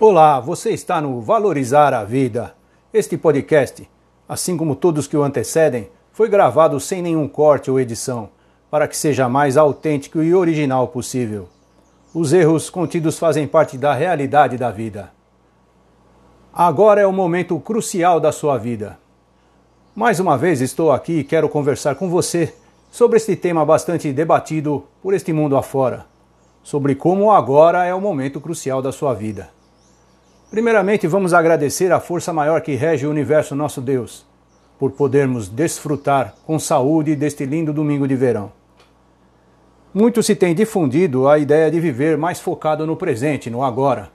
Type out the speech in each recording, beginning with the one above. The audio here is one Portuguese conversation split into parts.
Olá, você está no Valorizar a Vida. Este podcast, assim como todos que o antecedem, foi gravado sem nenhum corte ou edição, para que seja mais autêntico e original possível. Os erros contidos fazem parte da realidade da vida. Agora é o momento crucial da sua vida. Mais uma vez estou aqui e quero conversar com você sobre este tema bastante debatido por este mundo afora, sobre como agora é o momento crucial da sua vida. Primeiramente, vamos agradecer a força maior que rege o universo, nosso Deus, por podermos desfrutar com saúde deste lindo domingo de verão. Muito se tem difundido a ideia de viver mais focado no presente, no agora.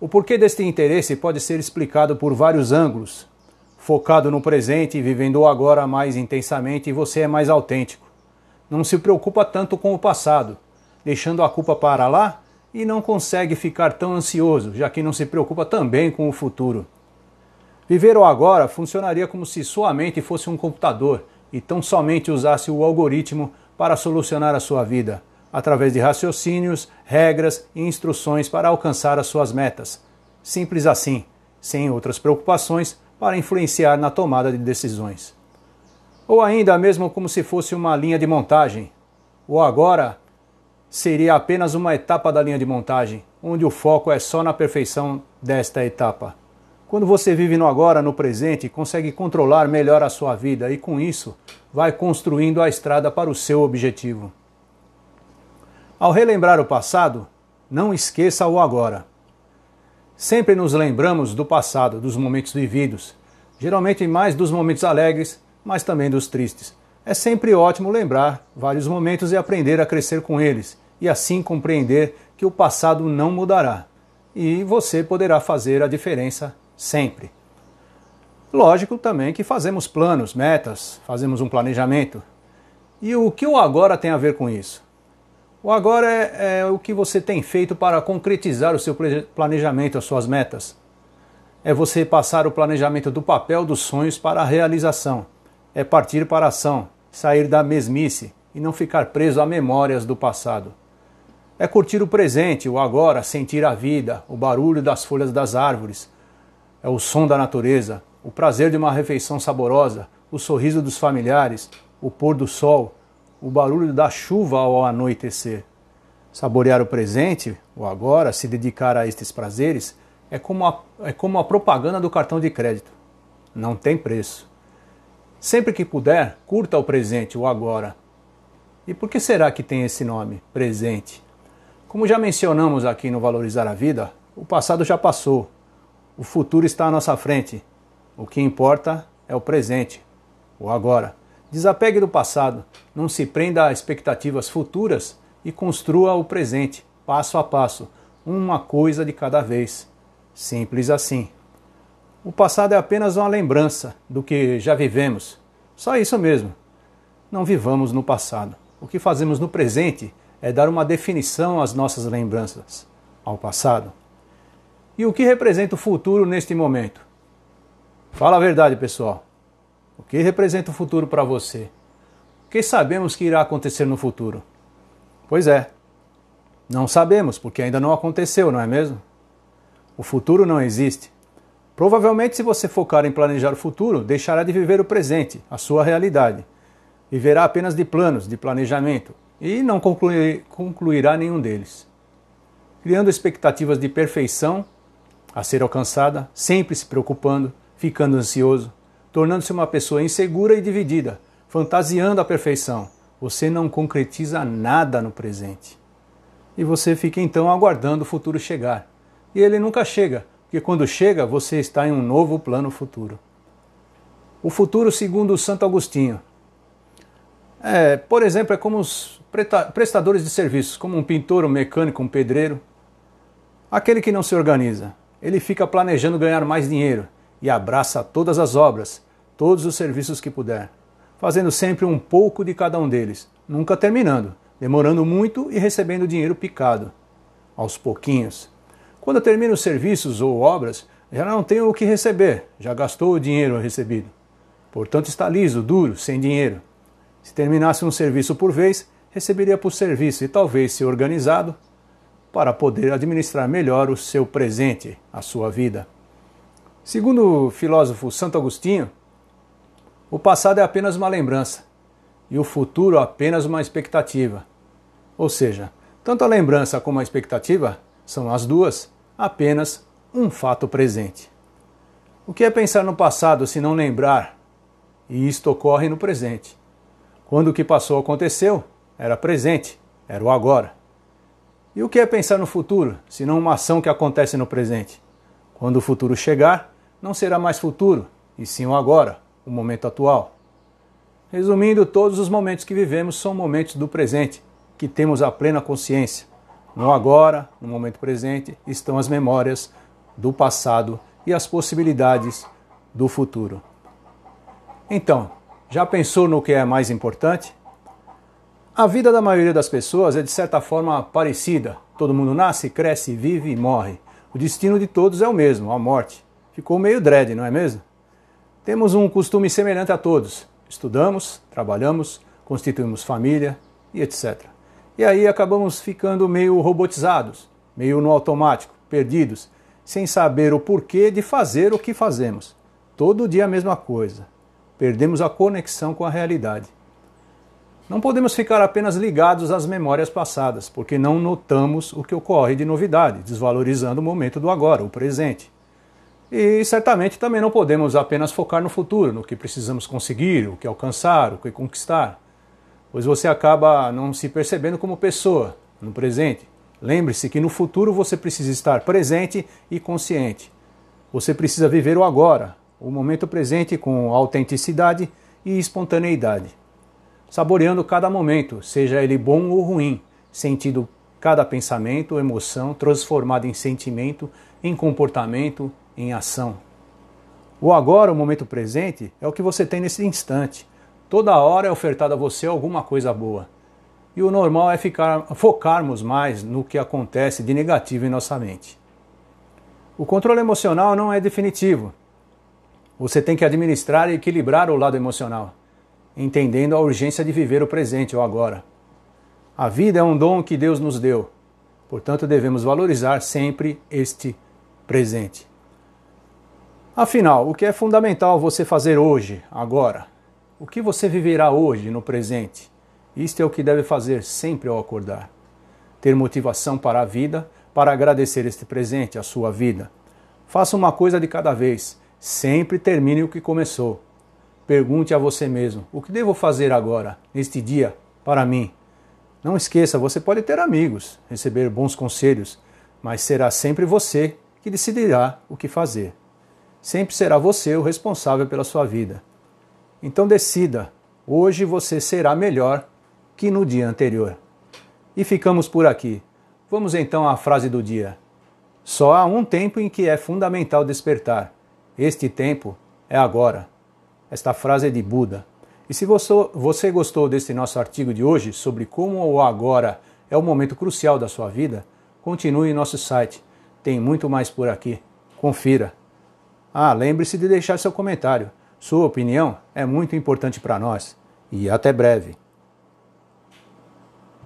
O porquê deste interesse pode ser explicado por vários ângulos. Focado no presente e vivendo o agora mais intensamente, você é mais autêntico. Não se preocupa tanto com o passado, deixando a culpa para lá e não consegue ficar tão ansioso, já que não se preocupa também com o futuro. Viver o agora funcionaria como se sua mente fosse um computador e tão somente usasse o algoritmo para solucionar a sua vida, através de raciocínios, regras e instruções para alcançar as suas metas. Simples assim, sem outras preocupações para influenciar na tomada de decisões. Ou ainda mesmo como se fosse uma linha de montagem. O agora seria apenas uma etapa da linha de montagem, onde o foco é só na perfeição desta etapa. Quando você vive no agora, no presente, consegue controlar melhor a sua vida e com isso vai construindo a estrada para o seu objetivo. Ao relembrar o passado, não esqueça o agora. Sempre nos lembramos do passado, dos momentos vividos, geralmente mais dos momentos alegres, mas também dos tristes. É sempre ótimo lembrar vários momentos e aprender a crescer com eles, e assim compreender que o passado não mudará e você poderá fazer a diferença sempre. Lógico também que fazemos planos, metas, fazemos um planejamento. E o que o agora tem a ver com isso? O agora é, é o que você tem feito para concretizar o seu planejamento, as suas metas. É você passar o planejamento do papel dos sonhos para a realização. É partir para a ação, sair da mesmice e não ficar preso a memórias do passado. É curtir o presente, o agora, sentir a vida, o barulho das folhas das árvores, é o som da natureza, o prazer de uma refeição saborosa, o sorriso dos familiares, o pôr do sol, o barulho da chuva ao anoitecer. Saborear o presente, o agora, se dedicar a estes prazeres, é como a, é como a propaganda do cartão de crédito. Não tem preço. Sempre que puder, curta o presente, o agora. E por que será que tem esse nome, presente? Como já mencionamos aqui no Valorizar a Vida, o passado já passou. O futuro está à nossa frente. O que importa é o presente, o agora. Desapegue do passado, não se prenda a expectativas futuras e construa o presente, passo a passo, uma coisa de cada vez. Simples assim. O passado é apenas uma lembrança do que já vivemos. Só isso mesmo. Não vivamos no passado. O que fazemos no presente é dar uma definição às nossas lembranças, ao passado. E o que representa o futuro neste momento? Fala a verdade, pessoal. O que representa o futuro para você? O que sabemos que irá acontecer no futuro? Pois é, não sabemos, porque ainda não aconteceu, não é mesmo? O futuro não existe. Provavelmente, se você focar em planejar o futuro, deixará de viver o presente, a sua realidade. Viverá apenas de planos, de planejamento, e não concluir, concluirá nenhum deles. Criando expectativas de perfeição a ser alcançada, sempre se preocupando, ficando ansioso, tornando-se uma pessoa insegura e dividida, fantasiando a perfeição. Você não concretiza nada no presente. E você fica então aguardando o futuro chegar. E ele nunca chega, porque quando chega você está em um novo plano futuro. O futuro, segundo Santo Agostinho, é, por exemplo, é como prestadores de serviços, como um pintor, um mecânico, um pedreiro. Aquele que não se organiza, ele fica planejando ganhar mais dinheiro e abraça todas as obras, todos os serviços que puder, fazendo sempre um pouco de cada um deles, nunca terminando, demorando muito e recebendo dinheiro picado, aos pouquinhos. Quando termina os serviços ou obras, já não tem o que receber, já gastou o dinheiro recebido. Portanto, está liso, duro, sem dinheiro. Se terminasse um serviço por vez, receberia por serviço e talvez, se organizado, para poder administrar melhor o seu presente, a sua vida. Segundo o filósofo Santo Agostinho, o passado é apenas uma lembrança e o futuro apenas uma expectativa. Ou seja, tanto a lembrança como a expectativa são as duas apenas um fato presente. O que é pensar no passado se não lembrar? E isto ocorre no presente. Quando o que passou aconteceu, era presente, era o agora. E o que é pensar no futuro, se não uma ação que acontece no presente? Quando o futuro chegar, não será mais futuro, e sim o agora, o momento atual. Resumindo, todos os momentos que vivemos são momentos do presente, que temos a plena consciência. No agora, no momento presente, estão as memórias do passado e as possibilidades do futuro. Então, já pensou no que é mais importante? A vida da maioria das pessoas é de certa forma parecida. Todo mundo nasce, cresce, vive e morre. O destino de todos é o mesmo, a morte. Ficou meio dread, não é mesmo? Temos um costume semelhante a todos. Estudamos, trabalhamos, constituímos família e etc. E aí acabamos ficando meio robotizados, meio no automático, perdidos, sem saber o porquê de fazer o que fazemos. Todo dia a mesma coisa. Perdemos a conexão com a realidade. Não podemos ficar apenas ligados às memórias passadas, porque não notamos o que ocorre de novidade, desvalorizando o momento do agora, o presente. E certamente também não podemos apenas focar no futuro, no que precisamos conseguir, o que alcançar, o que conquistar, pois você acaba não se percebendo como pessoa no presente. Lembre-se que no futuro você precisa estar presente e consciente. Você precisa viver o agora, o momento presente com autenticidade e espontaneidade, saboreando cada momento, seja ele bom ou ruim, sentindo cada pensamento, emoção transformado em sentimento, em comportamento, em ação. O agora, o momento presente, é o que você tem nesse instante. Toda hora é ofertada a você alguma coisa boa. E o normal é ficar, focarmos mais no que acontece de negativo em nossa mente. O controle emocional não é definitivo. Você tem que administrar e equilibrar o lado emocional, entendendo a urgência de viver o presente ou agora. A vida é um dom que Deus nos deu, portanto devemos valorizar sempre este presente. Afinal, o que é fundamental você fazer hoje, agora? O que você viverá hoje, no presente? Isto é o que deve fazer sempre ao acordar. Ter motivação para a vida, para agradecer este presente, a sua vida. Faça uma coisa de cada vez. Sempre termine o que começou. Pergunte a você mesmo: o que devo fazer agora, neste dia, para mim? Não esqueça, você pode ter amigos, receber bons conselhos, mas será sempre você que decidirá o que fazer sempre será você o responsável pela sua vida. Então decida, hoje você será melhor que no dia anterior. E ficamos por aqui. Vamos então à frase do dia. Só há um tempo em que é fundamental despertar. Este tempo é agora. Esta frase é de Buda. E se você gostou deste nosso artigo de hoje sobre como o agora é o momento crucial da sua vida, continue em nosso site. Tem muito mais por aqui. Confira. Ah, lembre-se de deixar seu comentário. Sua opinião é muito importante para nós. E até breve.